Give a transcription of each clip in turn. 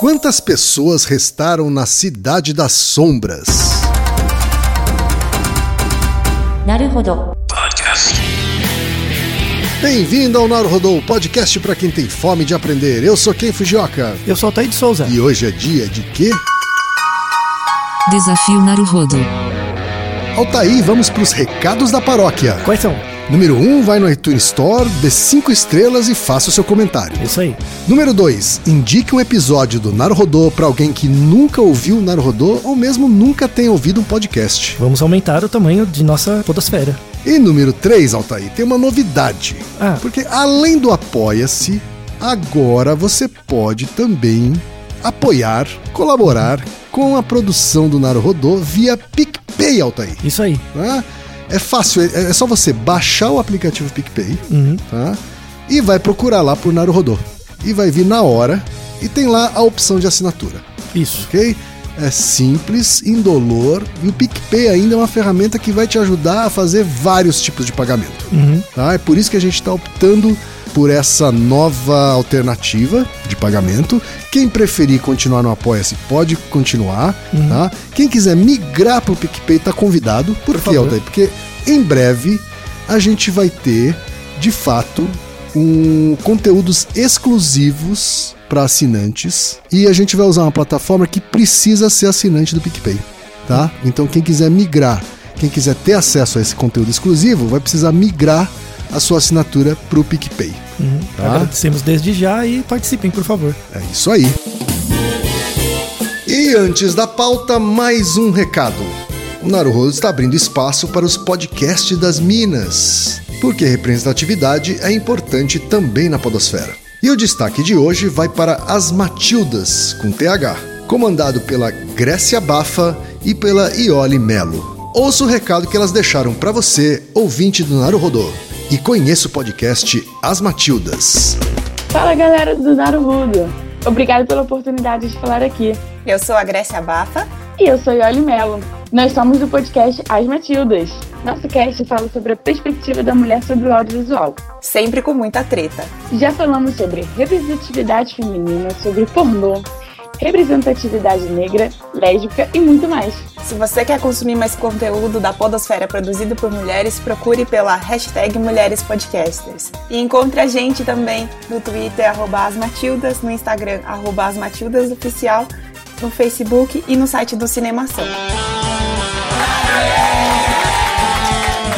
Quantas pessoas restaram na Cidade das Sombras? Bem-vindo ao Naruhodo podcast para quem tem fome de aprender. Eu sou Ken Fujioka. Eu sou Altair de Souza. E hoje é dia de quê? Desafio Naruhodô. Altair, vamos para os recados da paróquia. Quais são? Número 1, um, vai no iTunes Store, dê 5 estrelas e faça o seu comentário. Isso aí. Número 2, indique um episódio do Naruhodô para alguém que nunca ouviu o Naruhodô ou mesmo nunca tenha ouvido um podcast. Vamos aumentar o tamanho de nossa podosfera. E número 3, Altair, tem uma novidade. Ah. Porque além do Apoia-se, agora você pode também apoiar, colaborar com a produção do Naruhodô via PicPay, Altair. Isso aí. Tá? É fácil, é, é só você baixar o aplicativo PicPay Uhum. tá? e vai procurar lá por Naruhodô. E vai vir na hora e tem lá a opção de assinatura Isso. ok? É simples, indolor e o PicPay ainda é uma ferramenta que vai te ajudar a fazer vários tipos de pagamento. Uhum. Tá? É por isso que a gente está optando por essa nova alternativa de pagamento. Quem preferir continuar no Apoia-se pode continuar. Tá? Quem quiser migrar para o PicPay está convidado. Por, Por quê, favor. Altair? Porque em breve a gente vai ter, de fato, um, conteúdos exclusivos para assinantes e a gente vai usar uma plataforma que precisa ser assinante do PicPay, tá? Então quem quiser migrar, quem quiser ter acesso a esse conteúdo exclusivo, vai precisar migrar a sua assinatura pro PicPay. Uhum. Tá. Agradecemos desde já e participem, por favor. É isso aí. E antes da pauta, mais um recado. O Naruhodo está abrindo espaço para os podcasts das Minas, porque representatividade é importante também na podosfera. E o destaque de hoje vai para As Matildas, com TH, comandado pela Grécia Bafa e pela Iole Melo. Ouça o recado que elas deixaram para você, ouvinte do Naruhodô, e conheça o podcast As Matildas. Fala galera do Naruhodo! Obrigado pela oportunidade de falar aqui. Eu sou a Grécia Bafa. E eu sou Yoli Melo. Nós somos do podcast As Matildas. Nosso cast fala sobre a perspectiva da mulher sobre o audiovisual. Sempre com muita treta. Já falamos sobre representatividade feminina, sobre pornô, representatividade negra, lésbica e muito mais. Se você quer consumir mais conteúdo da Podosfera produzido por mulheres, procure pela hashtag Mulheres Podcasters. E encontre a gente também no Twitter, arroba asmatildas, no Instagram, arroba asmatildasoficial, no Facebook e no site do Cinemação.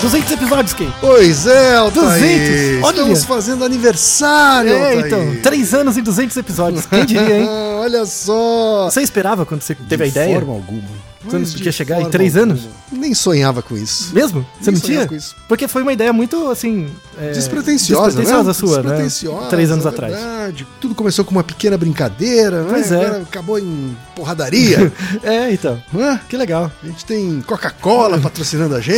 200 episódios, Kay. Pois é, Altair. 200? Olha. Estamos fazendo aniversário, É, Altair. então, 3 anos e 200 episódios. Quem diria, hein? Olha só. Você esperava quando você teve a De ideia? forma alguma. Você não Mas de ia chegar em três alguma. anos? Nem sonhava com isso. Mesmo? Você Nem não tinha? com isso. Porque foi uma ideia muito, assim... é, Despretensiosa, despretensiosa né? sua, Despretensiosa, né? Três anos é atrás. verdade. Tudo começou com uma pequena brincadeira, Pois né? é. Agora acabou em porradaria. É, então. né? Que legal. A gente tem Coca-Cola patrocinando a gente.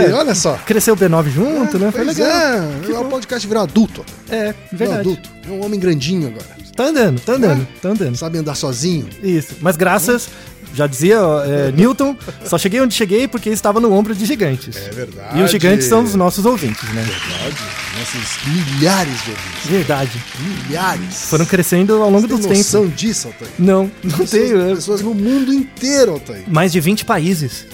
É. Olha só. Cresceu o B9 junto, né? Foi legal. é. Que o bom. podcast virou adulto. É, Virou verdade. adulto. É um homem grandinho agora. Tá andando, tá andando, tá andando. Sabe andar sozinho. Isso. Mas graças, já dizia é, Newton, só cheguei onde cheguei porque estava no ombro de gigantes. É verdade. E os gigantes são os nossos ouvintes, né? Verdade. Nossos milhares de ouvintes. Verdade. Milhares. Foram crescendo ao longo Tem dos tempos. noção disso, Altair? Não, não Pessoas, tenho. é. pessoas no mundo inteiro, Altair. Mais de 20 países.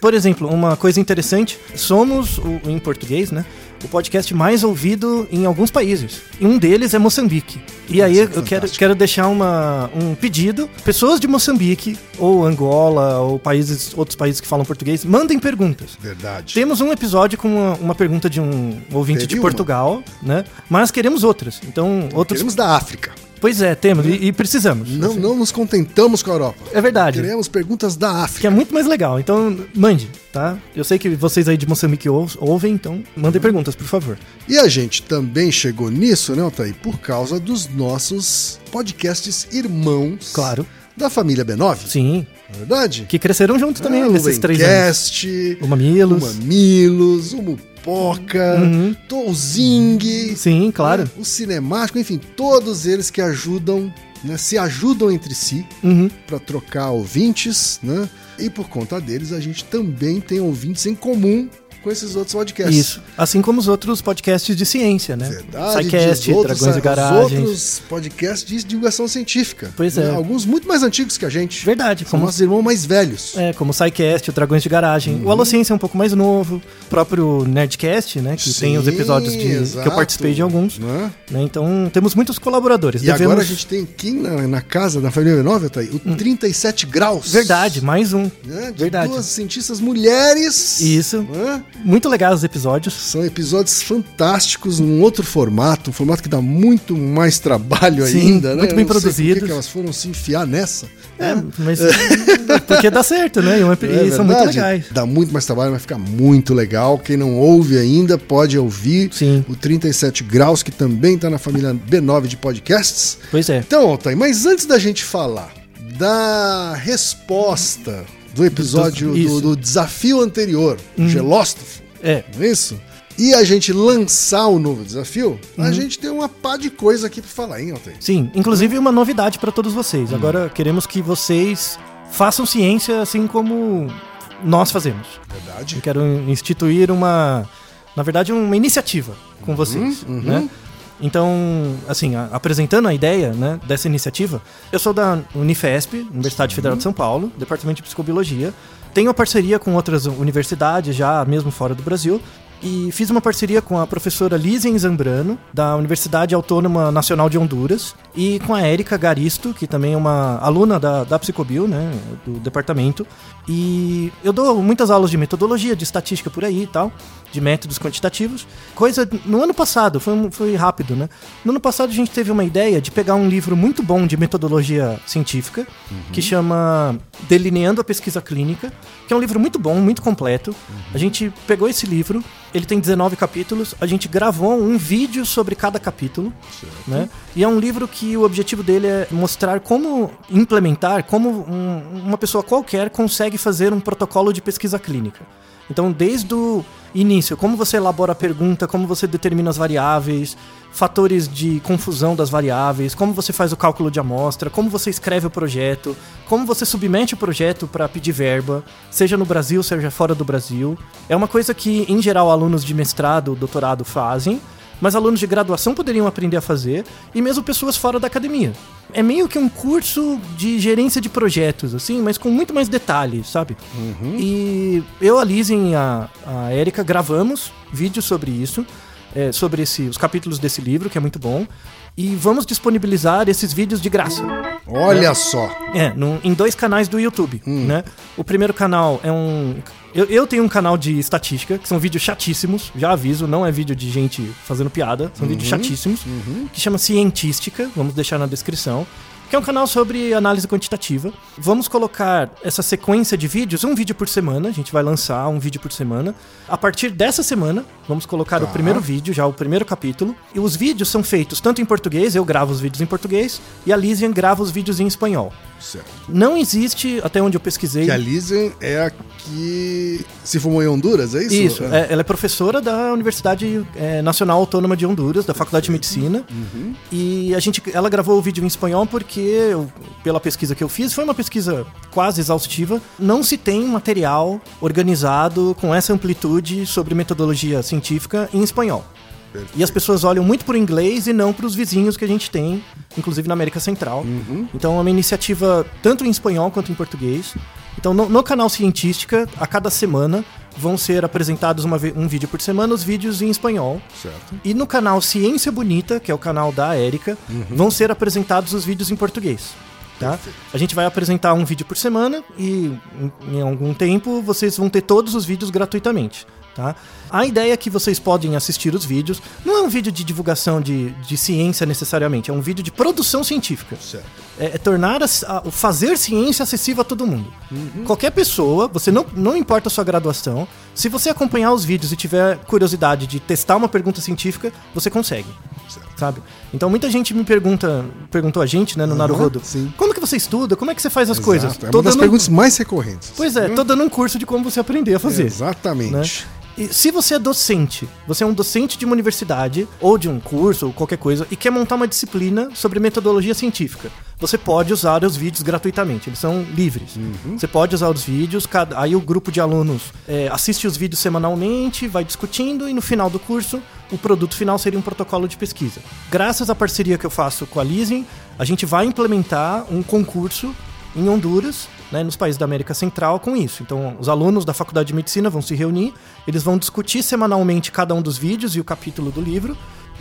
Por exemplo, uma coisa interessante, somos, em português, né? O podcast mais ouvido em alguns países. E um deles é Moçambique. E aí Nossa, eu quero, fantástico. quero deixar uma, um pedido. Pessoas de Moçambique, ou Angola, ou países, outros países que falam português, mandem perguntas. Verdade. Temos um episódio com uma, uma pergunta de um ouvinte Teve de uma. Portugal, né? Mas queremos outras. Então, outros. Queremos da África. Pois é, temos. E, e precisamos. Não, não nos contentamos com a Europa. É verdade. Queremos perguntas da Que África. é muito mais legal. Então, mande, tá? Eu sei que vocês aí de Moçambique ou- ouvem, então mandem perguntas, por favor. E a gente também chegou nisso, né, Altair? Por causa dos nossos podcasts irmãos. Claro. Da família B9. Sim. É verdade? Que cresceram juntos também Ah, nesses três anos. O Mamilos. o Mamilos, o Mupoca, Uhum. Touzing, Sim, claro. né, o Cinemático, enfim, todos eles que ajudam, né, se ajudam entre si Uhum. para trocar ouvintes, né? E por conta deles a gente também tem ouvintes em comum com esses outros podcasts. Isso. Assim como os outros podcasts de ciência, né? Verdade. SciCast, outros, Dragões e os Garagens. outros podcasts de divulgação científica. Pois é. Né? Alguns muito mais antigos que a gente. Verdade. São Como, nossos irmãos mais velhos. é, como o SciCast, o Dragões de Garagem. Uhum. O Alociência é um pouco mais novo. O próprio Nerdcast, né? Que tem os Sim, episódios de, que eu participei de alguns. Né? né? Então, temos muitos colaboradores. E Devemos- agora a gente tem aqui na, na casa da família Nova, tá aí, o 37 graus. Verdade, mais um. Né? De Verdade. duas cientistas mulheres. Isso. né? Muito legais os episódios. São episódios fantásticos, num outro formato, um formato que dá muito mais trabalho Sim, ainda, né? muito bem sei por que elas foram se enfiar nessa. É, né? mas. porque dá certo, né? E, É e são muito verdade? legais. Dá muito mais trabalho, vai ficar muito legal. Quem não ouve ainda pode ouvir Sim. o 37 Graus, que também está na família B9 de podcasts. Pois é. Então, Altair, mas antes da gente falar da resposta do episódio Do- do, desafio anterior, o Gelóstofo, É. não é isso? E a gente lançar o novo desafio, Uhum. a gente tem uma pá de coisa aqui pra falar, hein, Altair? Sim, inclusive uma novidade para todos vocês. Hum. Agora queremos que vocês façam ciência assim como nós fazemos. Verdade. Eu quero instituir uma, na verdade, uma iniciativa Uhum, com vocês, né? Então, assim, a- apresentando a ideia né, dessa iniciativa, eu sou da Unifesp, Universidade Federal de São Paulo, Departamento de Psicobiologia. Tenho parceria com outras universidades, já mesmo fora do Brasil, e fiz uma parceria com a professora Lizien Zambrano, da Universidade Autônoma Nacional de Honduras, e com a Érica Garisto, que também é uma aluna da, da Psicobio, né, do departamento. E eu dou muitas aulas de metodologia, de estatística por aí e tal, de métodos quantitativos. Coisa no ano passado, foi, foi rápido, né? No ano passado a gente teve uma ideia de pegar um livro muito bom de metodologia científica, que chama Delineando a Pesquisa Clínica, que é um livro muito bom, muito completo. A gente pegou esse livro, ele tem 19 capítulos, a gente gravou um vídeo sobre cada capítulo, né? E é um livro que o objetivo dele é mostrar como implementar, como um- uma pessoa qualquer consegue fazer um protocolo de pesquisa clínica. Então, desde o início, como você elabora a pergunta, como você determina as variáveis, fatores de confusão das variáveis, como você faz o cálculo de amostra, como você escreve o projeto, como você submete o projeto para pedir verba, seja no Brasil, seja fora do Brasil. É uma coisa que, em geral, alunos de mestrado, doutorado fazem, mas alunos de graduação poderiam aprender a fazer, e mesmo pessoas fora da academia. É meio que um curso de gerência de projetos, assim, mas com muito mais detalhes, sabe? E eu, a Lizzie e a, a Erika gravamos vídeos sobre isso, é, sobre esse, os capítulos desse livro, que é muito bom, e vamos disponibilizar esses vídeos de graça. Olha só. É, num- em dois canais do YouTube, né? O primeiro canal é um... Eu, eu tenho um canal de estatística, que são vídeos chatíssimos, já aviso, não é vídeo de gente fazendo piada, são vídeos chatíssimos, que chama Cientística, vamos deixar na descrição, que é um canal sobre análise quantitativa. Vamos colocar essa sequência de vídeos, um vídeo por semana, a gente vai lançar um vídeo por semana. A partir dessa semana, vamos colocar o primeiro vídeo, já o primeiro capítulo. E os vídeos são feitos tanto em português, eu gravo os vídeos em português, e a Lisian grava os vídeos em espanhol. Certo. Não existe, até onde eu pesquisei. Que a Lisen é a que se formou em Honduras, é isso? Isso, é, ela é professora da Universidade é, Nacional Autônoma de Honduras, da Faculdade de Medicina. Uhum. E a gente, ela gravou o vídeo em espanhol porque, eu- pela pesquisa que eu fiz, foi uma pesquisa quase exaustiva. Não se tem material organizado com essa amplitude sobre metodologia científica em espanhol. E as pessoas olham muito para o inglês e não para os vizinhos que a gente tem, inclusive na América Central. Então é uma iniciativa tanto em espanhol quanto em português. Então no, no canal Cientística, a cada semana vão ser apresentados uma um vídeo por semana, os vídeos em espanhol. Certo. E no canal Ciência Bonita, que é o canal da Érica, vão ser apresentados os vídeos em português. Tá? A gente vai apresentar um vídeo por semana e em, em algum tempo vocês vão ter todos os vídeos gratuitamente. Tá? A ideia é que vocês podem assistir os vídeos. Não é um vídeo de divulgação de, de ciência necessariamente, é um vídeo de produção científica. Certo. É, é tornar o fazer ciência acessível a todo mundo. Qualquer pessoa, você não, não importa a sua graduação, se você acompanhar os vídeos e tiver curiosidade de testar uma pergunta científica, você consegue. Certo. Sabe? Então muita gente me pergunta, perguntou a gente, né, no Naruhodo, sim. como que você estuda? Como é que você faz as Exato. coisas? É Tô uma das dando- perguntas mais recorrentes. Pois é, tô dando um curso de como você aprender a fazer. Exatamente. E se você é docente, você é um docente de uma universidade, ou de um curso, ou qualquer coisa, e quer montar uma disciplina sobre metodologia científica, você pode usar os vídeos gratuitamente, eles são livres. Você pode usar os vídeos, cada, aí o grupo de alunos é, assiste os vídeos semanalmente, vai discutindo, e no final do curso, o produto final seria um protocolo de pesquisa. Graças à parceria que eu faço com a Leasing, a gente vai implementar um concurso em Honduras, né, nos países da América Central, com isso. Então, os alunos da Faculdade de Medicina vão se reunir, eles vão discutir semanalmente cada um dos vídeos e o capítulo do livro,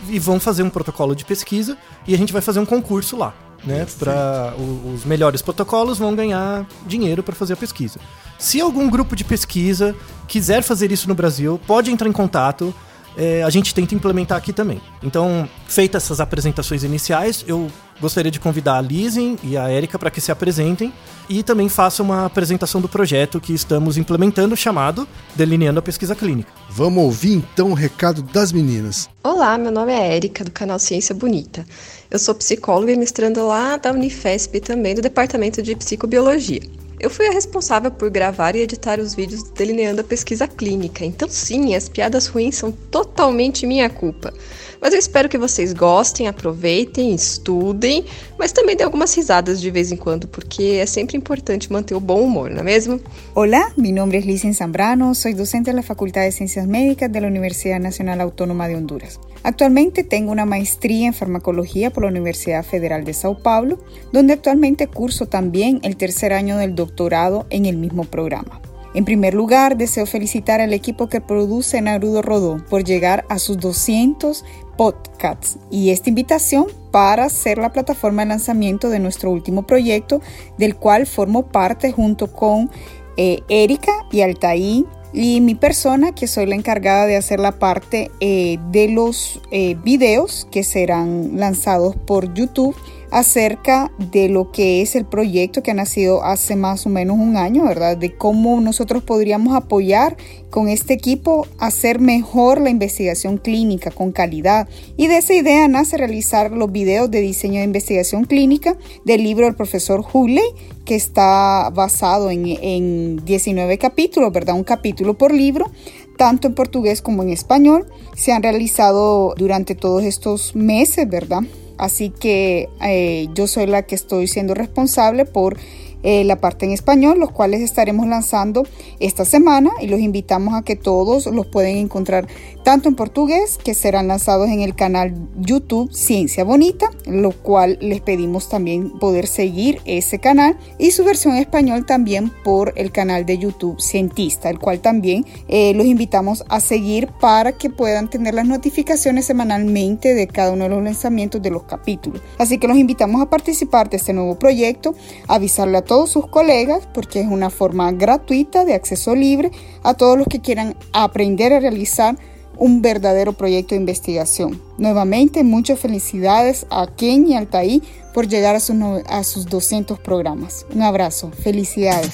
e vão fazer um protocolo de pesquisa, e a gente vai fazer um concurso lá. Né, para os melhores protocolos vão ganhar dinheiro para fazer a pesquisa. Se algum grupo de pesquisa quiser fazer isso no Brasil, pode entrar em contato. É, a gente tenta implementar aqui também. Então, feitas essas apresentações iniciais, eu gostaria de convidar a Lizzie e a Erika para que se apresentem e também façam uma apresentação do projeto que estamos implementando chamado Delineando a Pesquisa Clínica. Vamos ouvir então o recado das meninas. Olá, meu nome é Érica, do canal Ciência Bonita. Eu sou psicóloga e mestranda lá da Unifesp também, do Departamento de Psicobiologia. Eu fui a responsável por gravar e editar os vídeos delineando a pesquisa clínica, então sim, as piadas ruins são totalmente minha culpa. Mas eu espero que vocês gostem, aproveitem, estudem, mas também dê algumas risadas de vez em quando, porque é sempre importante manter o bom humor, não é mesmo? Hola, mi nombre es Licen Zambrano, soy docente de la Facultad de Ciencias Médicas de la Universidad Nacional Autónoma de Honduras. Actualmente tengo una maestría en farmacología por la Universidad Federal de Sao Paulo, donde actualmente curso también el tercer año del doctorado en el mismo programa. En primer lugar, deseo felicitar al equipo que produce Naruto Rodó por llegar a sus 200 podcasts y esta invitación para ser la plataforma de lanzamiento de nuestro último proyecto, del cual formo parte junto con eh, Erika y Altaí y mi persona, que soy la encargada de hacer la parte eh, de los eh, videos que serán lanzados por YouTube acerca de lo que es el proyecto que ha nacido hace más o menos un año, ¿verdad? De cómo nosotros podríamos apoyar con este equipo hacer mejor la investigación clínica con calidad. Y de esa idea nace realizar los videos de diseño de investigación clínica del libro del profesor Hulley, que está basado en, en 19 capítulos, ¿verdad? Un capítulo por libro tanto en portugués como en español. Se han realizado durante todos estos meses, ¿verdad? Así que eh, yo soy la que estoy siendo responsable por eh, la parte en español, los cuales estaremos lanzando esta semana y los invitamos a que todos los pueden encontrar tanto en portugués, que serán lanzados en el canal YouTube Ciencia Bonita, lo cual les pedimos también poder seguir ese canal y su versión en español también por el canal de YouTube Cientista, el cual también eh, los invitamos a seguir para que puedan tener las notificaciones semanalmente de cada uno de los lanzamientos de los capítulos. Así que los invitamos a participar de este nuevo proyecto, avisarle a todos sus colegas porque es una forma gratuita de acceso libre a todos los que quieran aprender a realizar un verdadero proyecto de investigación. Nuevamente, muchas felicidades a Ken y Altaí por llegar a a sus 200 programas. Un abrazo, felicidades.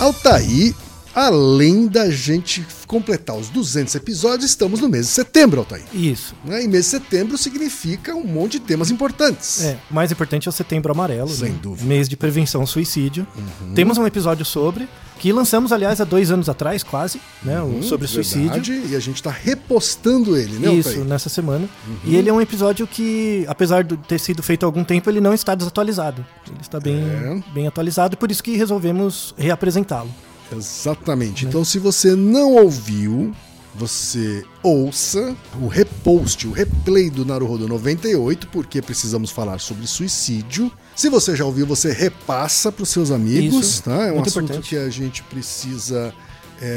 Altaí, além da gente completar os 200 episódios, estamos no mês de setembro, Altaí. Isso. Né? E mês de setembro significa um monte de temas importantes. É, o mais importante é o setembro amarelo. Sem né? dúvida. Uhum. Mês de prevenção ao suicídio. Temos um episódio sobre, que lançamos, aliás, há dois anos atrás, quase, né? o- Hum, sobre suicídio. verdade, E a gente tá repostando ele, né, Isso, nessa semana. E ele é um episódio que, apesar de ter sido feito há algum tempo, ele não está desatualizado. Ele está bem, É. bem atualizado, por isso que resolvemos reapresentá-lo. Exatamente. Então, se você não ouviu, você ouça o repost, o replay do Naruhodo 98, porque precisamos falar sobre suicídio. Se você já ouviu, você repassa para os seus amigos, Isso, tá? É um assunto importante. que a gente precisa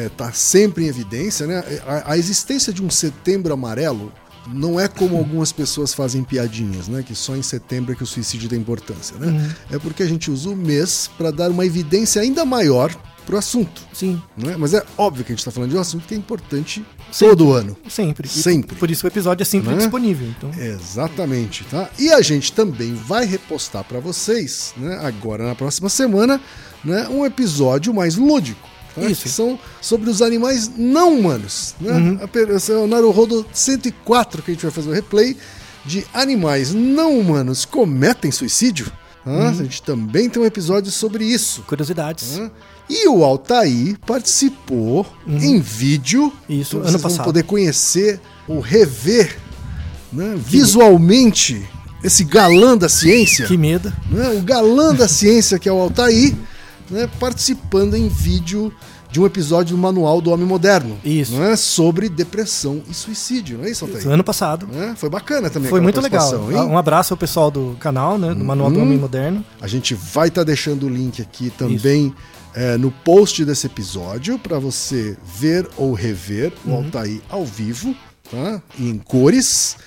estar sempre em evidência, né? A, a existência de um setembro amarelo não é como algumas pessoas fazem piadinhas, né? Que só em setembro é que o suicídio tem importância, né? Uhum. É porque a gente usa o mês para dar uma evidência ainda maior pro assunto. Sim, Né? Mas é óbvio que a gente está falando de um assunto que é importante Sempre. todo ano. sempre. E Sempre. Por isso o episódio é sempre Né? disponível. Então, Exatamente, tá? E a gente também vai repostar para vocês, né, agora na próxima semana, né, um episódio mais lúdico. tá? Isso. Que são sobre os animais não humanos. Né? Uhum. É o Naruhodo 104 que a gente vai fazer o replay de animais não humanos cometem suicídio. Hã? A gente também tem um episódio sobre isso. Curiosidades. Hã? E o Altair participou em vídeo. Isso, Então ano vocês vão passado. poder conhecer ou rever né, visualmente esse galã da ciência. Que medo. né, o galã da ciência, que é o Altair, né, participando em vídeo de um episódio do Manual do Homem Moderno. Isso. Né, sobre depressão e suicídio, não é isso, Altair? Ano passado. Né, Foi bacana também. Foi muito legal. hein? Uhum. Um abraço ao pessoal do canal, né? Do Manual do Homem Moderno. A gente vai estar deixando o link aqui também é, no post desse episódio para você ver ou rever o Altair ao vivo, tá? Em cores.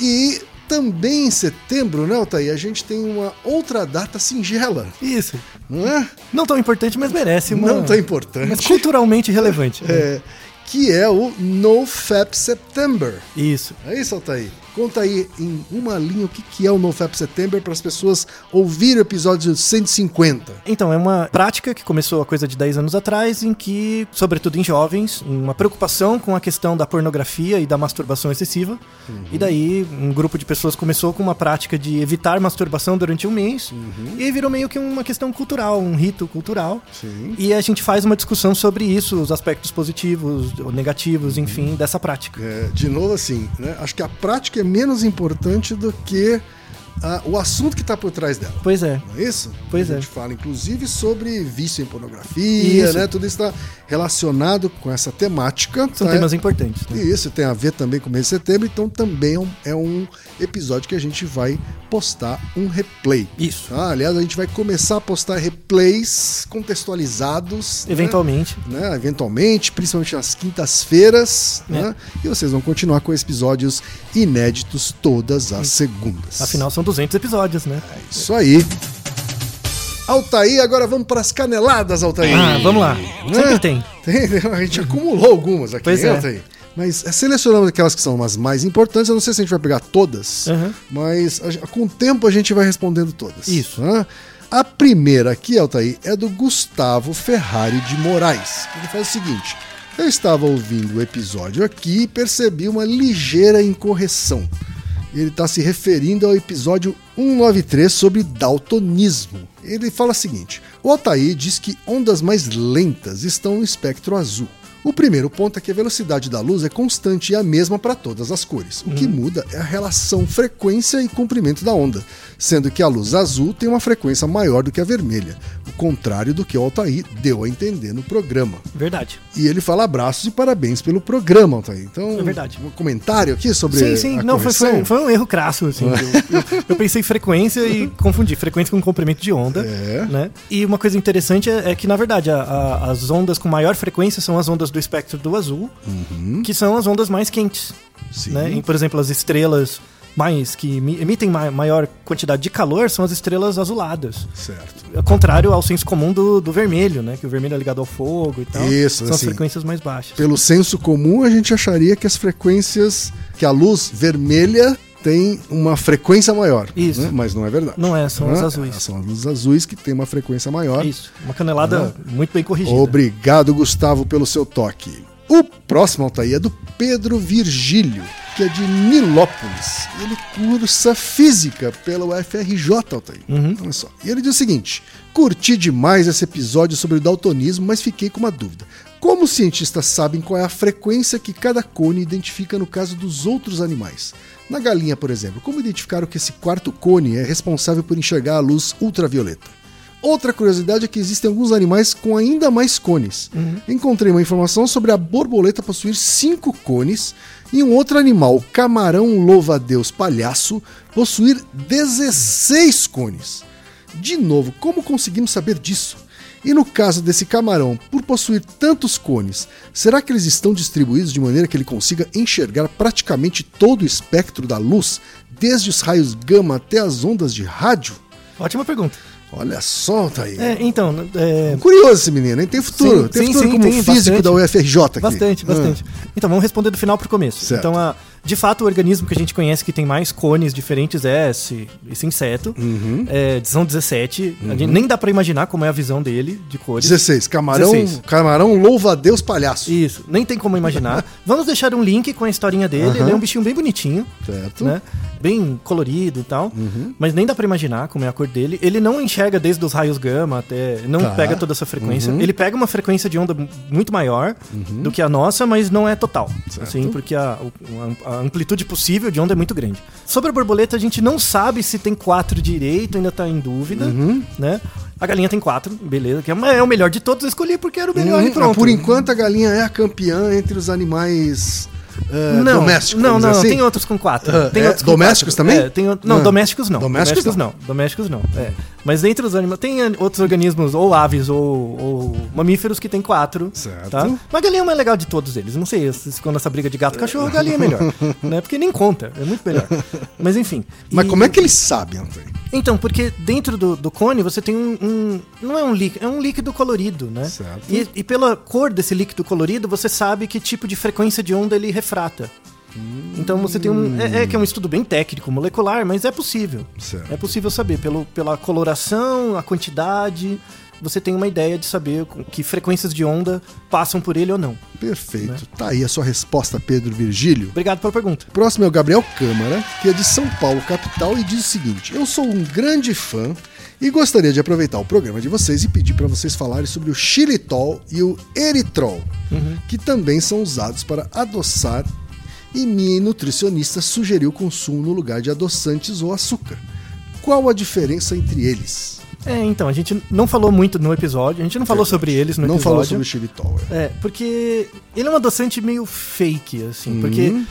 E também em setembro, né, Altair, a gente tem uma outra data singela, Isso. não é? Não tão importante, mas merece uma. Não tão importante. Mas culturalmente relevante. né? É, que é o NoFap September. Isso. É isso, Altair? Conta aí em uma linha o que que é o NoFap September para as pessoas ouvirem o episódio 150. Então, é uma prática que começou a coisa de 10 anos atrás, em que, sobretudo em jovens, uma preocupação com a questão da pornografia e da masturbação excessiva. E daí, um grupo de pessoas começou com uma prática de evitar masturbação durante um mês. E aí virou meio que uma questão cultural, um rito cultural. Sim. E a gente faz uma discussão sobre isso, os aspectos positivos ou negativos, enfim, dessa prática. É, de novo, assim, né? Acho que a prática é menos importante do que ah, o assunto que está por trás dela. Pois é. Não é isso? Pois a é. gente fala, inclusive, sobre vício em pornografia, Isso. né? Tudo isso está relacionado com essa temática. São tá? temas importantes. né? E isso tem a ver também com o mês de setembro, então também é um, é um episódio que a gente vai postar um replay. Isso. Tá? Aliás, a gente vai começar a postar replays contextualizados. né? Eventualmente. né, eventualmente, principalmente nas quintas-feiras, É. né? E vocês vão continuar com episódios inéditos todas as segundas. Afinal, são 200 episódios, né? É isso aí. Altair, agora vamos para as caneladas, Altair. Ah, vamos lá. Né? Sempre tem. Tem, A gente acumulou algumas aqui, Pois hein, é. Altair? Mas é, selecionamos aquelas que são as mais importantes. Eu não sei se a gente vai pegar todas, Uhum. mas com o tempo a gente vai respondendo todas. Isso. né? A primeira aqui, Altair, é do Gustavo Ferrari de Moraes. Ele faz o seguinte: eu estava ouvindo o episódio aqui e percebi uma ligeira incorreção. Ele está se referindo ao episódio 193 sobre daltonismo. Ele fala o seguinte: o Altair diz que ondas mais lentas estão no espectro azul. O primeiro ponto é que a velocidade da luz é constante e a mesma para todas as cores. O que muda é a relação frequência e comprimento da onda, sendo que a luz azul tem uma frequência maior do que a vermelha, o contrário do que o Altair deu a entender no programa. Verdade. E ele fala abraços e parabéns pelo programa, Altair. Então, É verdade. um comentário aqui sobre Sim, sim. Não, foi, foi, foi um erro crasso, assim. Eu, eu- eu pensei em frequência e confundi frequência com comprimento de onda. É. Né? E uma coisa interessante é, é que, na verdade, a- a- as ondas com maior frequência são as ondas do espectro do azul, que são as ondas mais quentes. Uhum. Sim. Né? E, por exemplo, as estrelas mais que emi- emitem ma- maior quantidade de calor são as estrelas azuladas. Certo. Ao contrário ao senso comum do, do vermelho, né? Que o vermelho é ligado ao fogo e tal. Isso, São as assim. frequências mais baixas. Pelo senso comum, a gente acharia que as frequências, que a luz vermelha tem uma frequência maior. Isso. né? Mas não é verdade. Não é, são Né? as azuis. São as luzes azuis que tem uma frequência maior. Isso. Uma canelada muito bem corrigida. Obrigado, Gustavo, pelo seu toque. O próximo Altair é do Pedro Virgílio, que é de Nilópolis. Ele cursa física pela UFRJ, Altair. Olha só. E ele diz o seguinte: curti demais esse episódio sobre o daltonismo, mas fiquei com uma dúvida. Como os cientistas sabem qual é a frequência que cada cone identifica no caso dos outros animais? Na galinha, por exemplo, como identificaram que esse quarto cone é responsável por enxergar a luz ultravioleta? Outra curiosidade é que existem alguns animais com ainda mais cones. Encontrei uma informação sobre a borboleta possuir cinco cones e um outro animal, o camarão louva-a-Deus palhaço, possuir 16 cones. De novo, como conseguimos saber disso? E no caso desse camarão, por possuir tantos cones, será que eles estão distribuídos de maneira que ele consiga enxergar praticamente todo o espectro da luz, desde os raios gama até as ondas de rádio? Ótima pergunta. Olha só, tá aí. É, então, é, Curioso esse menino, hein? Tem futuro. Sim, tem sim, futuro sim, como tem físico bastante. da UFRJ aqui. Bastante, Ah, bastante. Então, vamos responder do final pro começo. Certo. Então, a, De fato, o organismo que a gente conhece que tem mais cones diferentes é esse, esse inseto. Uhum. É, são 17. A gente nem dá pra imaginar como é a visão dele de cores. 16. Camarão, 16. camarão louva a Deus palhaço. Isso, nem tem como imaginar. Vamos deixar um link com a historinha dele. Ele é um bichinho bem bonitinho, Certo. né? Bem colorido e tal. Uhum. Mas nem dá pra imaginar como é a cor dele. Ele não enxerga desde os raios gama até. Não Tá. pega toda essa frequência. Uhum. Ele pega uma frequência de onda muito maior do que a nossa, mas não é total. Assim, porque a, o- a amplitude possível de onda é muito grande. Sobre a borboleta, a gente não sabe se tem quatro direito, ainda tá em dúvida, Uhum. né? A galinha tem quatro, beleza, que é é o melhor de todos, eu escolhi porque era o melhor Uhum, e pronto. Por enquanto, a galinha é a campeã entre os animais eh, não, domésticos. Não, não, assim? tem outros com quatro. Ah, tem é? outros Domésticos quatro. também? É, tem o- não, Ah. domésticos não. Domésticos Domésticos não. Domésticos não. É. Mas entre os animais. Tem outros organismos, ou aves, ou, ou mamíferos, que tem quatro. Certo. Tá? Mas a galinha é o mais legal de todos eles. Não sei se ficou nessa briga de gato e cachorro, a galinha é melhor. né? Porque nem conta, é muito melhor. Mas enfim. Mas E- como é que eles sabem, Antônio? então, porque dentro do, do cone você tem um, um- Não é um líquido, é um líquido colorido, né? Certo. E, e pela cor desse líquido colorido, você sabe que tipo de frequência de onda ele refrata. Então você tem um. É, é que é um estudo bem técnico, molecular, mas é possível. Certo. É possível saber. Pelo, pela coloração, a quantidade, você tem uma ideia de saber que frequências de onda passam por ele ou não. Perfeito. Né? Tá aí a sua resposta, Pedro Virgílio. Obrigado pela pergunta. Próximo é o Gabriel Câmara, que é de São Paulo, capital, e diz o seguinte: Eu sou um grande fã e gostaria de aproveitar o programa de vocês e pedir para vocês falarem sobre o xilitol e o eritrol, que também são usados para adoçar. E minha nutricionista sugeriu o consumo no lugar de adoçantes ou açúcar. Qual a diferença entre eles? É, então, a gente não falou muito no episódio, a gente não falou sobre eles no Não episódio. falou sobre o xilitol. é. É, porque ele é um adoçante meio fake, assim, Uhum. porque...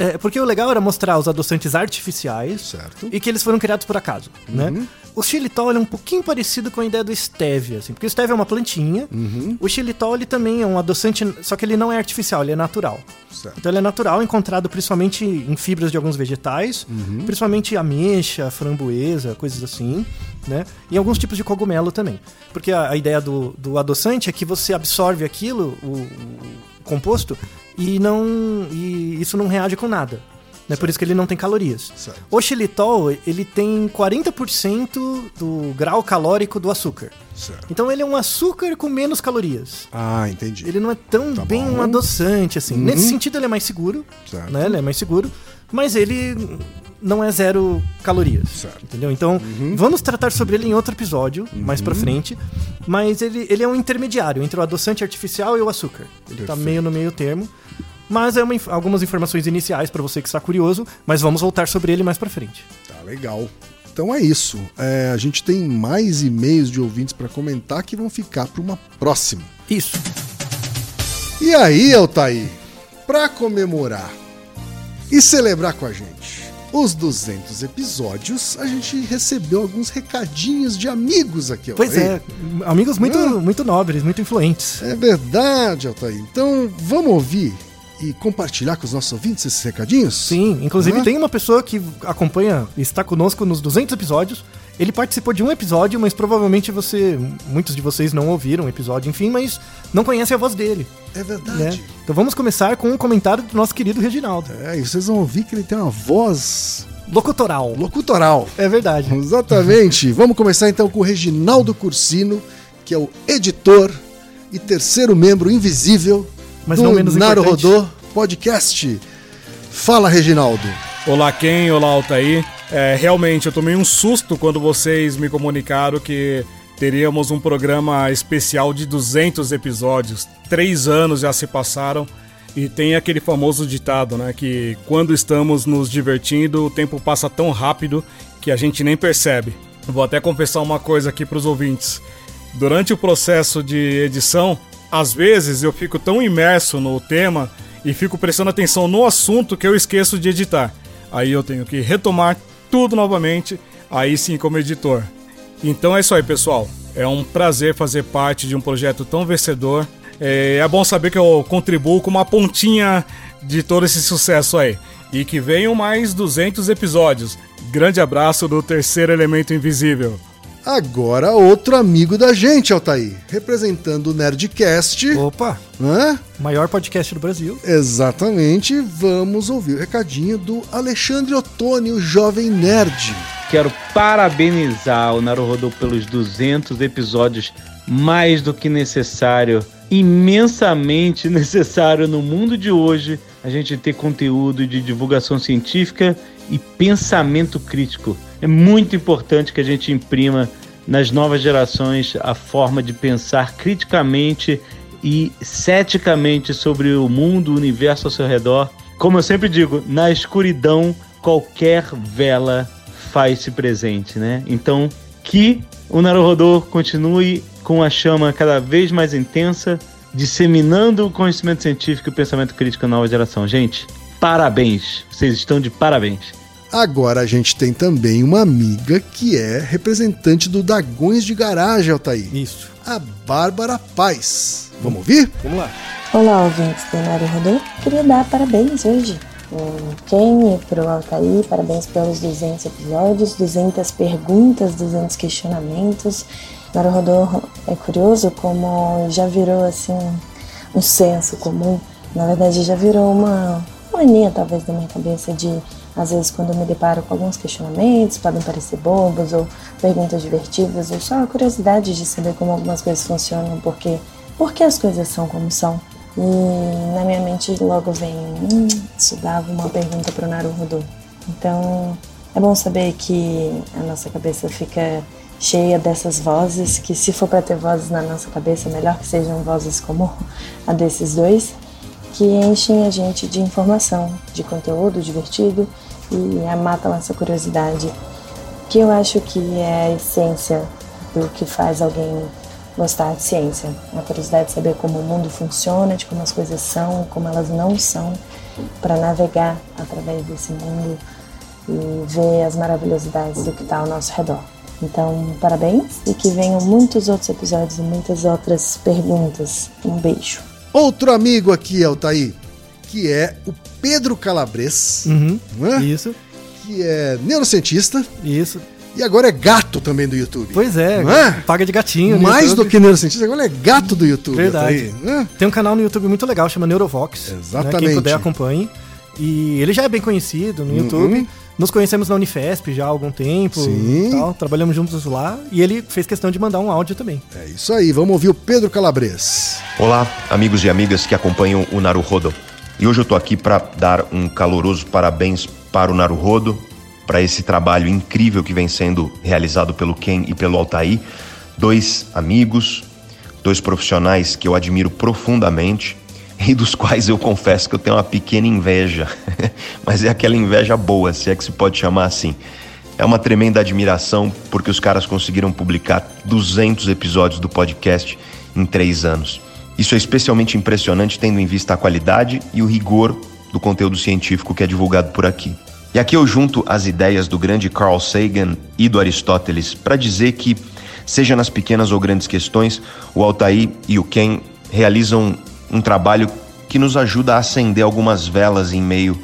É, porque o legal era mostrar os adoçantes artificiais Certo. e que eles foram criados por acaso, Uhum. né? O xilitol é um pouquinho parecido com a ideia do stevia, assim, porque o stevia é uma plantinha, Uhum. o xilitol ele também é um adoçante, só que ele não é artificial, ele é natural. Certo. Então ele é natural, encontrado principalmente em fibras de alguns vegetais, Uhum. principalmente ameixa, framboesa, coisas assim, né? E alguns tipos de cogumelo também. Porque a, a ideia do, do adoçante é que você absorve aquilo, o, o composto, e não. e isso não reage com nada. Né? Por isso que ele não tem calorias. Certo. O xilitol, ele tem 40% do grau calórico do açúcar. Certo. Então ele é um açúcar com menos calorias. Ah, entendi. Ele não é tão Tá bem bom. um adoçante, assim. Uhum. Nesse sentido, ele é mais seguro. Certo. Né? Ele é mais seguro. Mas ele não é zero calorias. Certo. Entendeu? Então, vamos tratar sobre ele em outro episódio, mais Uhum. pra frente. Mas ele, ele é um intermediário entre o adoçante artificial e o açúcar. Ele tá Perfeito. meio no meio termo. Mas é uma algumas informações iniciais pra você que está curioso. Mas vamos voltar sobre ele mais pra frente. Tá legal. Então é isso. É, a gente tem mais e-mails de ouvintes para comentar que vão ficar para uma próxima. Isso. E aí, Altair, para comemorar e celebrar com a gente os 200 episódios, a gente recebeu alguns recadinhos de amigos aqui. Pois Altair. é. Amigos muito, Ah. muito nobres, muito influentes. É verdade, Altair. Então vamos ouvir e compartilhar com os nossos ouvintes esses recadinhos? Sim, inclusive Ah. tem uma pessoa que acompanha, está conosco nos 200 episódios. Ele participou de um episódio, mas provavelmente você, muitos de vocês não ouviram o episódio, enfim, mas não conhecem a voz dele, É né? verdade. Então vamos começar com um comentário do nosso querido Reginaldo. É, e vocês vão ouvir que ele tem uma voz Locutoral. locutoral. É verdade. Exatamente. Vamos começar então com o Reginaldo Cursino, que é o editor e terceiro membro invisível Mas do não menos Naro. Rodô Podcast. Fala, Reginaldo. Olá, Ken. Olá, Altair. É, realmente, eu tomei um susto quando vocês me comunicaram que teríamos um programa especial de 200 episódios. Três anos já se passaram e tem aquele famoso ditado, né? Que quando estamos nos divertindo, o tempo passa tão rápido que a gente nem percebe. Vou até confessar uma coisa aqui para os ouvintes. Durante o processo de edição, às vezes eu fico tão imerso no tema e fico prestando atenção no assunto que eu esqueço de editar. Aí eu tenho que retomar tudo novamente, aí sim como editor. Então é isso aí, pessoal. É um prazer fazer parte de um projeto tão vencedor. É, é bom saber que eu contribuo com uma pontinha de todo esse sucesso aí. E que venham mais 200 episódios. Grande abraço do terceiro elemento invisível. Agora outro amigo da gente, Altair, representando o Nerdcast. Opa, Hã? maior podcast do Brasil. Exatamente, vamos ouvir o recadinho do Alexandre Ottoni, o jovem nerd. Quero parabenizar o Naruhodo pelos 200 episódios mais do que necessário, imensamente necessário no mundo de hoje, a gente ter conteúdo de divulgação científica e pensamento crítico. É muito importante que a gente imprima nas novas gerações a forma de pensar criticamente e ceticamente sobre o mundo, o universo ao seu redor. Como eu sempre digo, na escuridão qualquer vela faz-se presente, né? Então, que o Naruhodô continue com a chama cada vez mais intensa, disseminando o conhecimento científico e o pensamento crítico na nova geração. Gente, parabéns! Vocês estão de parabéns. Agora a gente tem também uma amiga que é representante do Dagões de Garagem, Altair. Isso. A Bárbara Paz. Vamos ouvir? Vamos lá. Olá, ouvintes do Mário Rodô. Queria dar parabéns hoje pro Ken e pro Altair. Parabéns pelos 200 episódios, 200 perguntas, 200 questionamentos. Mário Rodô é curioso como já virou assim um senso comum. Na verdade, já virou uma mania, talvez, da minha cabeça de às vezes, quando eu me deparo com alguns questionamentos, podem parecer bobos ou perguntas divertidas, ou só a curiosidade de saber como algumas coisas funcionam, porque, porque as coisas são como são. E na minha mente logo vem, hum, isso dava uma pergunta para o Naruhodo. Então, é bom saber que a nossa cabeça fica cheia dessas vozes, que se for para ter vozes na nossa cabeça, é melhor que sejam vozes como a desses dois, que enchem a gente de informação, de conteúdo divertido e matam essa curiosidade, que eu acho que é a essência do que faz alguém gostar de ciência. A curiosidade de saber como o mundo funciona, de como as coisas são, como elas não são, para navegar através desse mundo e ver as maravilhosidades do que está ao nosso redor. Então, parabéns e que venham muitos outros episódios e muitas outras perguntas. Um beijo. Outro amigo aqui, Altair, que é o Pedro Calabres, Uhum. é? Isso, que é neurocientista isso. e agora é gato também do YouTube. Pois é, é? paga de gatinho. no Mais YouTube. do que neurocientista, agora é gato do YouTube. Verdade. Altair, né? Tem um canal no YouTube muito legal, chama Neurovox. Exatamente. Né? Quem puder acompanhe. E ele já é bem conhecido no Uhum. Nos conhecemos na Unifesp já há algum tempo. Sim. e Tal, trabalhamos juntos lá. E ele fez questão de mandar um áudio também. É isso aí, vamos ouvir o Pedro Calabres. Olá, amigos e amigas que acompanham o Naruhodo. E hoje eu tô aqui para dar um caloroso parabéns para o Naruhodo, para esse trabalho incrível que vem sendo realizado pelo Ken e pelo Altair, dois amigos, dois profissionais que eu admiro profundamente e dos quais eu confesso que eu tenho uma pequena inveja, mas é aquela inveja boa, se é que se pode chamar assim. É uma tremenda admiração porque os caras conseguiram publicar 200 episódios do podcast em três anos. Isso é especialmente impressionante tendo em vista a qualidade e o rigor do conteúdo científico que é divulgado por aqui. E aqui eu junto as ideias do grande Carl Sagan e do Aristóteles para dizer que, seja nas pequenas ou grandes questões, o Altair e o Ken realizam um trabalho que nos ajuda a acender algumas velas em meio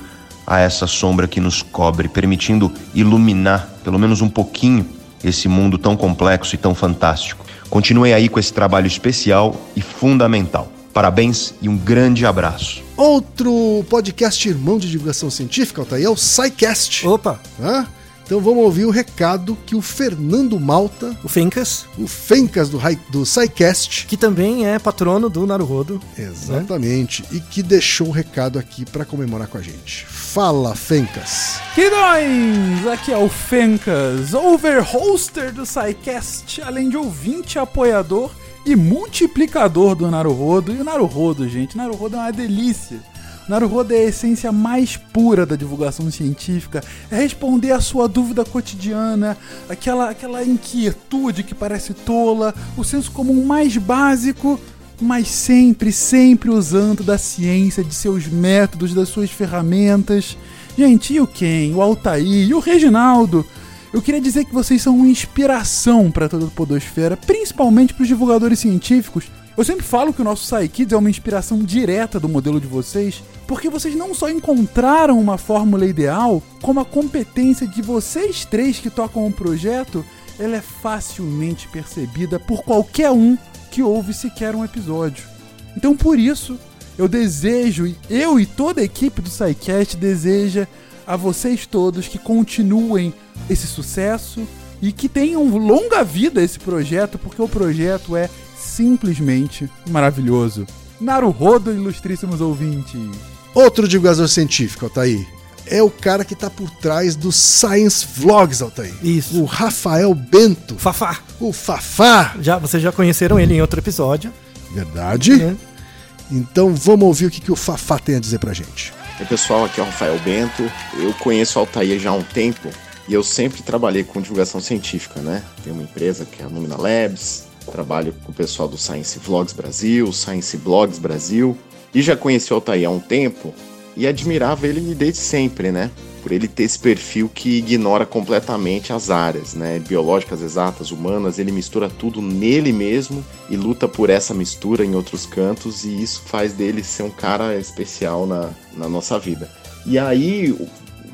a essa sombra que nos cobre, permitindo iluminar, pelo menos um pouquinho, esse mundo tão complexo e tão fantástico. Continue aí com esse trabalho especial e fundamental. Parabéns e um grande abraço. Outro podcast irmão de divulgação científica, Altair, é o SciCast. Opa, né? Então vamos ouvir o recado que o Fernando Malta, o Fencas, o Fencas do, do SciCast, que também é patrono do Naruhodo. exatamente, e que deixou um recado aqui para comemorar com a gente. Fala, Fencas. Queridões! Aqui é o Fencas, overhoster do SciCast, além de ouvinte, apoiador e multiplicador do Naruhodo. E o Naruhodo, gente, Naruhodo é uma delícia. Naruhodo é a essência mais pura da divulgação científica, é responder a sua dúvida cotidiana, aquela, aquela inquietude que parece tola, o senso comum mais básico, mas sempre, sempre usando da ciência, de seus métodos, das suas ferramentas. Gente, e o Ken, o Altair e o Reginaldo? Eu queria dizer que vocês são uma inspiração para toda a Podosfera, principalmente para os divulgadores científicos. Eu sempre falo que o nosso Psykids é uma inspiração direta do modelo de vocês, porque vocês não só encontraram uma fórmula ideal, como a competência de vocês três que tocam o projeto ela é facilmente percebida por qualquer um que ouve sequer um episódio. Então por isso, eu desejo, eu e toda a equipe do SciCast deseja a vocês todos que continuem esse sucesso e que tenham longa vida esse projeto, porque o projeto é simplesmente maravilhoso. Naruhodo, ilustríssimos ouvintes. Outro divulgador científico, Altair, é o cara que tá por trás do Science Vlogs, Altair. Isso. O Rafael Bento. Fafá. O Fafá. Já, vocês já conheceram ele em outro episódio. Verdade. né? Então vamos ouvir o que, que o Fafá tem a dizer pra gente. Oi pessoal, aqui é o Rafael Bento. Eu conheço o Altair já há um tempo e eu sempre trabalhei com divulgação científica, né? Tenho uma empresa que é a Lumina Labs, trabalho com o pessoal do Science Vlogs Brasil, Science Blogs Brasil e já conheci o Altair há um tempo e admirava ele desde sempre, né? Por ele ter esse perfil que ignora completamente as áreas, né? Biológicas, exatas, humanas, ele mistura tudo nele mesmo e luta por essa mistura em outros cantos, e isso faz dele ser um cara especial na, na nossa vida. E aí,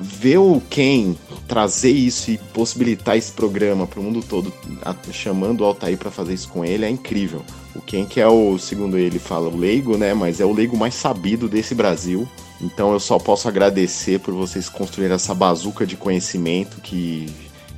ver o Ken trazer isso e possibilitar esse programa para o mundo todo, a- chamando o Altair para fazer isso com ele, é incrível. O Ken, que é o, segundo ele fala, o leigo, né? Mas é o leigo mais sabido desse Brasil. Então eu só posso agradecer por vocês construírem essa bazuca de conhecimento que,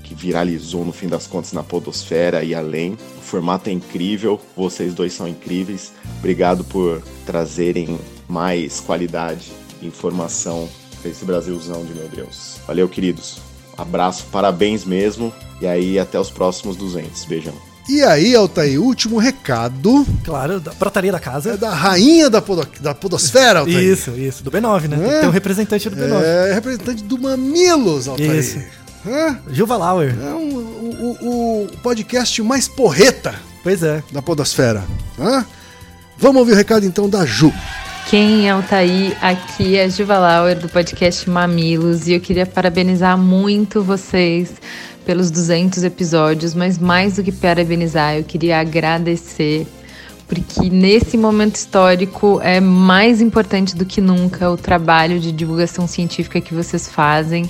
que viralizou no fim das contas na Podosfera e além. O formato é incrível, vocês dois são incríveis. Obrigado por trazerem mais qualidade informação esse Brasilzão de meu Deus. Valeu, queridos. Abraço, parabéns mesmo. E aí, até os próximos 200. Beijão. E aí, Altair, último recado. Claro, da prataria da casa. É da rainha da, podo- da podosfera, Altair. Isso, isso. Do B9, né? Tem que ter um representante do B9. É, representante do Mamilos, Altair. Isso. Hã? Gilva Lauer. É um- o, o- o podcast mais porreta Pois é. da podosfera. Hã? Vamos ouvir o recado então da Ju. Quem é o Taí? Aqui é Juva Lauer do podcast Mamilos e eu queria parabenizar muito vocês pelos 200 episódios, mas mais do que parabenizar, eu queria agradecer porque nesse momento histórico é mais importante do que nunca o trabalho de divulgação científica que vocês fazem,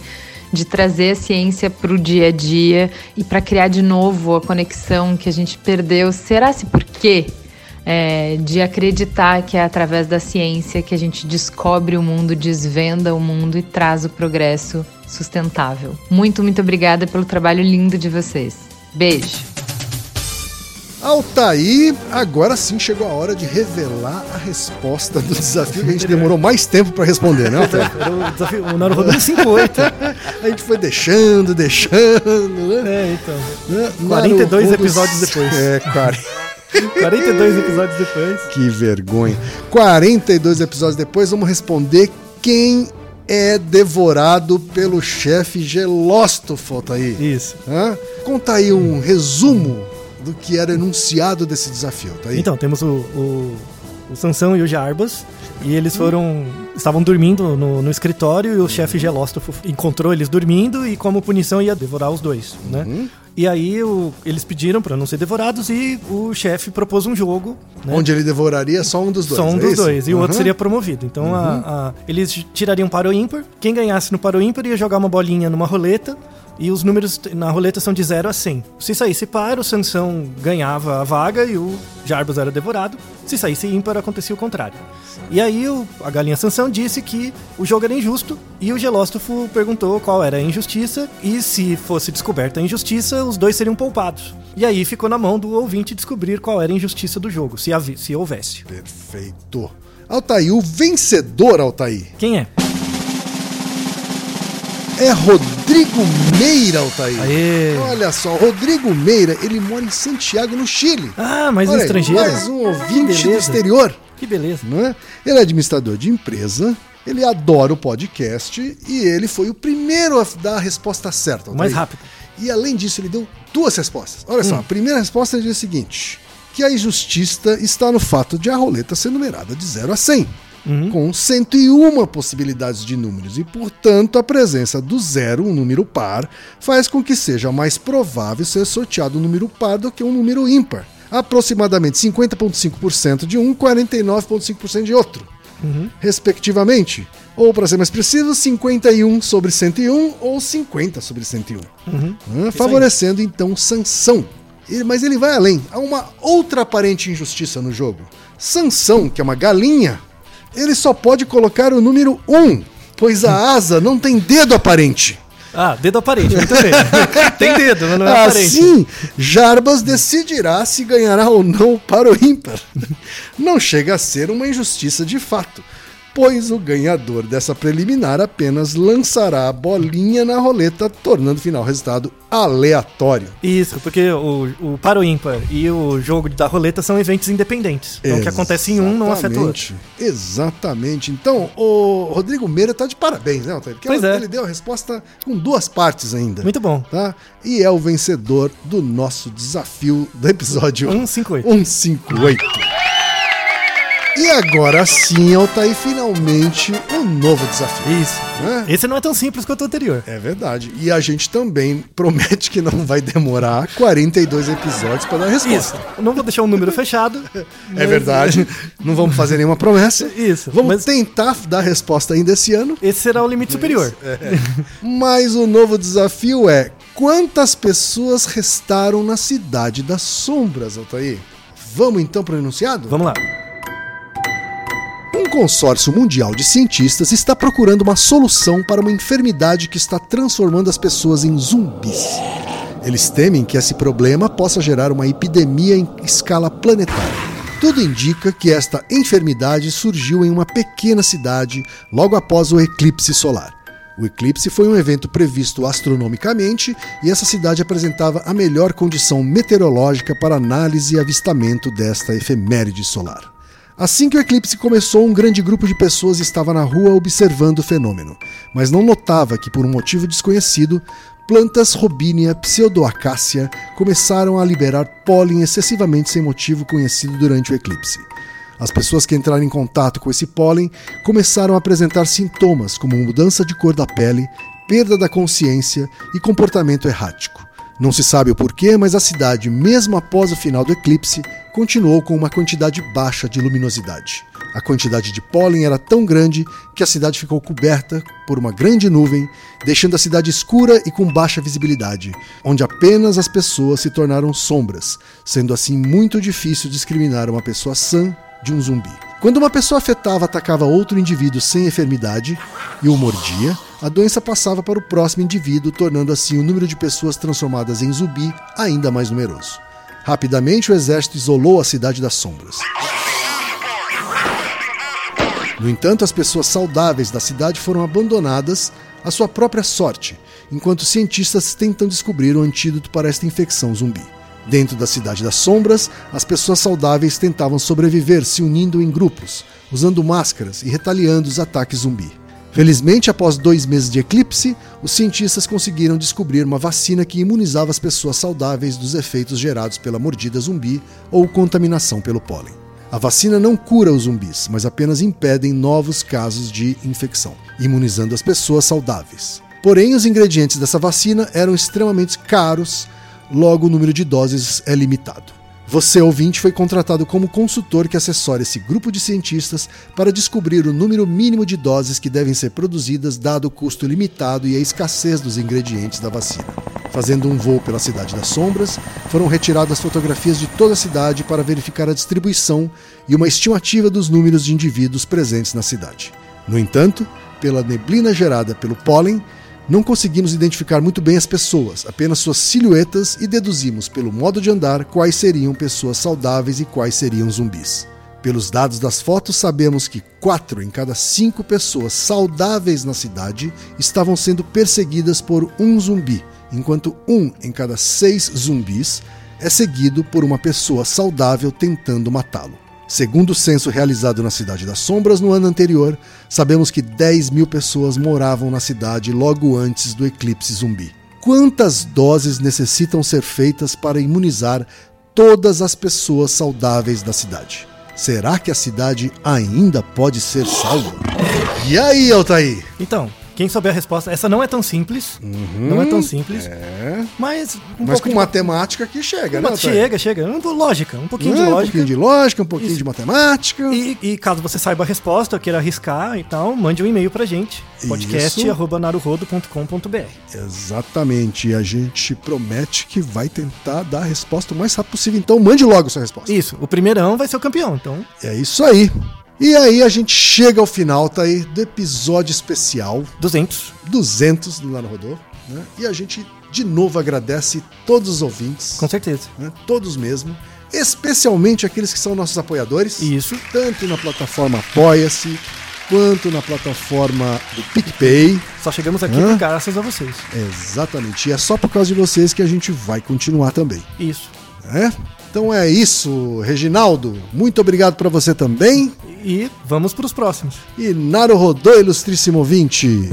de trazer a ciência para o dia a dia e para criar de novo a conexão que a gente perdeu. Será-se por quê? É, de acreditar que é através da ciência que a gente descobre o mundo, desvenda o mundo e traz o progresso sustentável. Muito, muito obrigada pelo trabalho lindo de vocês. Beijo! Altair, agora sim chegou a hora de revelar a resposta do desafio que a gente demorou mais tempo pra responder, né? Era o desafio, o Naruhodo 158. A gente foi deixando, deixando, né? É, então. Né? 42 Naruhodo- episódios depois. É, 40. 42 episódios depois. Que vergonha. 42 episódios depois, vamos responder quem é devorado pelo chefe Gelóstofo, Altair. Isso. Hã? Conta aí um resumo do que era enunciado desse desafio, tá aí? Então, temos o, o, o Sansão e o Jarbas. E eles foram. Estavam dormindo no, no escritório e o chefe Gelóstofo encontrou eles dormindo e, como punição, ia devorar os dois, né? E aí o- eles pediram pra não ser devorados e o chefe propôs um jogo. Né? Onde ele devoraria só um dos dois. Só um é dos isso? dois. E o outro Aham. seria promovido. Então Uhum. a- a- eles tirariam para o ímpar. Quem ganhasse no para o ímpar ia jogar uma bolinha numa roleta. E os números na roleta são de 0 a 100. Se saísse par, o Sansão ganhava a vaga e o Jarbas era devorado. Se saísse ímpar, acontecia o contrário. E aí o- a galinha Sansão disse que o jogo era injusto e o Gelóstofo perguntou qual era a injustiça e se fosse descoberta a injustiça, os dois seriam poupados. E aí ficou na mão do ouvinte descobrir qual era a injustiça do jogo, se, se houvesse. Perfeito. Altair, o vencedor, Altair, Quem é? É Rodrigo Meira, Altair. Aê. Olha só, Rodrigo Meira, ele mora em Santiago, no Chile. Ah, mais um Olha aí, estrangeiro. Mais um Que ouvinte do exterior. Que beleza. Não é? Ele é administrador de empresa, ele adora o podcast e ele foi o primeiro a dar a resposta certa. O mais Altair. rápido. E além disso, ele deu duas respostas. Olha só, Hum. a primeira resposta diz o seguinte: que a injustiça está no fato de a roleta ser numerada de 0 a 100, Uhum. com 101 possibilidades de números, e portanto a presença do zero, um número par, faz com que seja mais provável ser sorteado um número par do que um número ímpar. Aproximadamente 50,5% de um, 49,5% de outro Uhum. respectivamente. Ou, para ser mais preciso, 51 sobre 101 ou 50 sobre 101. Uhum. Hã? favorecendo então Sansão. Mas ele vai além. Há uma outra aparente injustiça no jogo. Sansão, que é uma galinha, ele só pode colocar o número 1, pois a asa não tem dedo aparente. Ah, dedo aparente, muito bem. Tem dedo, mas não é aparente. Assim, Jarbas decidirá se ganhará ou não para o ímpar. Não chega a ser uma injustiça de fato, pois o ganhador dessa preliminar apenas lançará a bolinha na roleta, tornando o final resultado aleatório. Isso, porque o, o para o ímpar e o jogo da roleta são eventos independentes. Então o que acontece em um não afeta o outro. Exatamente. Então, o Rodrigo Meira tá de parabéns, né, Altair? Porque Pois é. ele deu a resposta com duas partes ainda. Muito bom. Tá? E é o vencedor do nosso desafio do episódio 158. 158. E agora sim, Altair, finalmente um novo desafio. Isso. Né? Esse não é tão simples quanto o anterior. É verdade. E a gente também promete que não vai demorar 42 episódios para dar a resposta. Isso. Não vou deixar um número fechado. É mas- verdade. Não vamos fazer nenhuma promessa. Isso. Vamos tentar dar a resposta ainda esse ano. Esse será o limite superior. É. Mas o novo desafio é: quantas pessoas restaram na Cidade das Sombras, Altair? Vamos então para o enunciado? Vamos lá. Consórcio mundial de cientistas está procurando uma solução para uma enfermidade que está transformando as pessoas em zumbis. Eles temem que esse problema possa gerar uma epidemia em escala planetária. Tudo indica que esta enfermidade surgiu em uma pequena cidade logo após o eclipse solar. O eclipse foi um evento previsto astronomicamente e essa cidade apresentava a melhor condição meteorológica para análise e avistamento desta efeméride solar. Assim que o eclipse começou, um grande grupo de pessoas estava na rua observando o fenômeno, mas não notava que, por um motivo desconhecido, plantas Robinia pseudoacácea começaram a liberar pólen excessivamente sem motivo conhecido durante o eclipse. As pessoas que entraram em contato com esse pólen começaram a apresentar sintomas como mudança de cor da pele, perda da consciência e comportamento errático. Não se sabe o porquê, mas a cidade, mesmo após o final do eclipse, continuou com uma quantidade baixa de luminosidade. A quantidade de pólen era tão grande que a cidade ficou coberta por uma grande nuvem, deixando a cidade escura e com baixa visibilidade, onde apenas as pessoas se tornaram sombras, sendo assim muito difícil discriminar uma pessoa sã de um zumbi. Quando uma pessoa afetada atacava outro indivíduo sem enfermidade e o mordia, a doença passava para o próximo indivíduo, tornando assim o número de pessoas transformadas em zumbi ainda mais numeroso. Rapidamente, o exército isolou a cidade das sombras. No entanto, as pessoas saudáveis da cidade foram abandonadas à sua própria sorte, enquanto cientistas tentam descobrir o antídoto para esta infecção zumbi. Dentro da Cidade das Sombras, as pessoas saudáveis tentavam sobreviver se unindo em grupos, usando máscaras e retaliando os ataques zumbi. Felizmente, após dois meses de eclipse, os cientistas conseguiram descobrir uma vacina que imunizava as pessoas saudáveis dos efeitos gerados pela mordida zumbi ou contaminação pelo pólen. A vacina não cura os zumbis, mas apenas impedem novos casos de infecção, imunizando as pessoas saudáveis. Porém, os ingredientes dessa vacina eram extremamente caros, logo o número de doses é limitado. Você, ouvinte, foi contratado como consultor que assessora esse grupo de cientistas para descobrir o número mínimo de doses que devem ser produzidas, dado o custo limitado e a escassez dos ingredientes da vacina. Fazendo um voo pela Cidade das Sombras, foram retiradas fotografias de toda a cidade para verificar a distribuição e uma estimativa dos números de indivíduos presentes na cidade. No entanto, pela neblina gerada pelo pólen, não conseguimos identificar muito bem as pessoas, apenas suas silhuetas e deduzimos pelo modo de andar quais seriam pessoas saudáveis e quais seriam zumbis. Pelos dados das fotos, sabemos que quatro em cada cinco pessoas saudáveis na cidade estavam sendo perseguidas por um zumbi, enquanto um em cada seis zumbis é seguido por uma pessoa saudável tentando matá-lo. Segundo o censo realizado na Cidade das Sombras no ano anterior, sabemos que 10 mil pessoas moravam na cidade logo antes do eclipse zumbi. Quantas doses necessitam ser feitas para imunizar todas as pessoas saudáveis da cidade? Será que a cidade ainda pode ser salva? E aí, Altair? Então, Quem souber a resposta, essa não é tão simples. Não é tão simples. É. Mas um Mas pouco com de- matemática que chega, né? Chega, chega. Um, lógica, um pouquinho É, de Um lógica. pouquinho de lógica, um pouquinho de matemática. E, e caso você saiba a resposta, ou queira arriscar e tal, mande um e-mail pra gente. podcast.naruhodo.com.br Exatamente. E a gente promete que vai tentar dar a resposta o mais rápido possível. Então mande logo a sua resposta. Isso, o primeirão vai ser o campeão, então. É isso aí. E aí a gente chega ao final, tá aí, do episódio especial. 200. 200 do Lano Rodô. Né? E a gente, de novo, agradece todos os ouvintes. Com certeza. né? Todos mesmo. Especialmente aqueles que são nossos apoiadores. Isso. Tanto na plataforma Apoia-se, quanto na plataforma do PicPay. Só chegamos aqui Hã? graças a vocês. Exatamente. E é só por causa de vocês que a gente vai continuar também. Isso. né? Então é isso, Reginaldo. Muito obrigado para você também. E vamos pros próximos. E Naru Rodô, ilustríssimo ouvinte.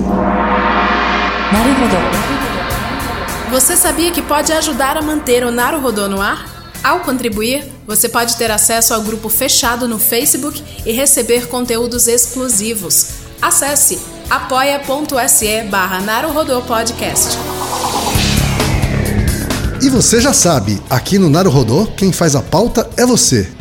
Você sabia que pode ajudar a manter o Naruhodô no ar? Ao contribuir, você pode ter acesso ao grupo fechado no Facebook e receber conteúdos exclusivos. Acesse apoia.se barra Naruhodô Podcast. E você já sabe, aqui no Naru Rodô, quem faz a pauta é você.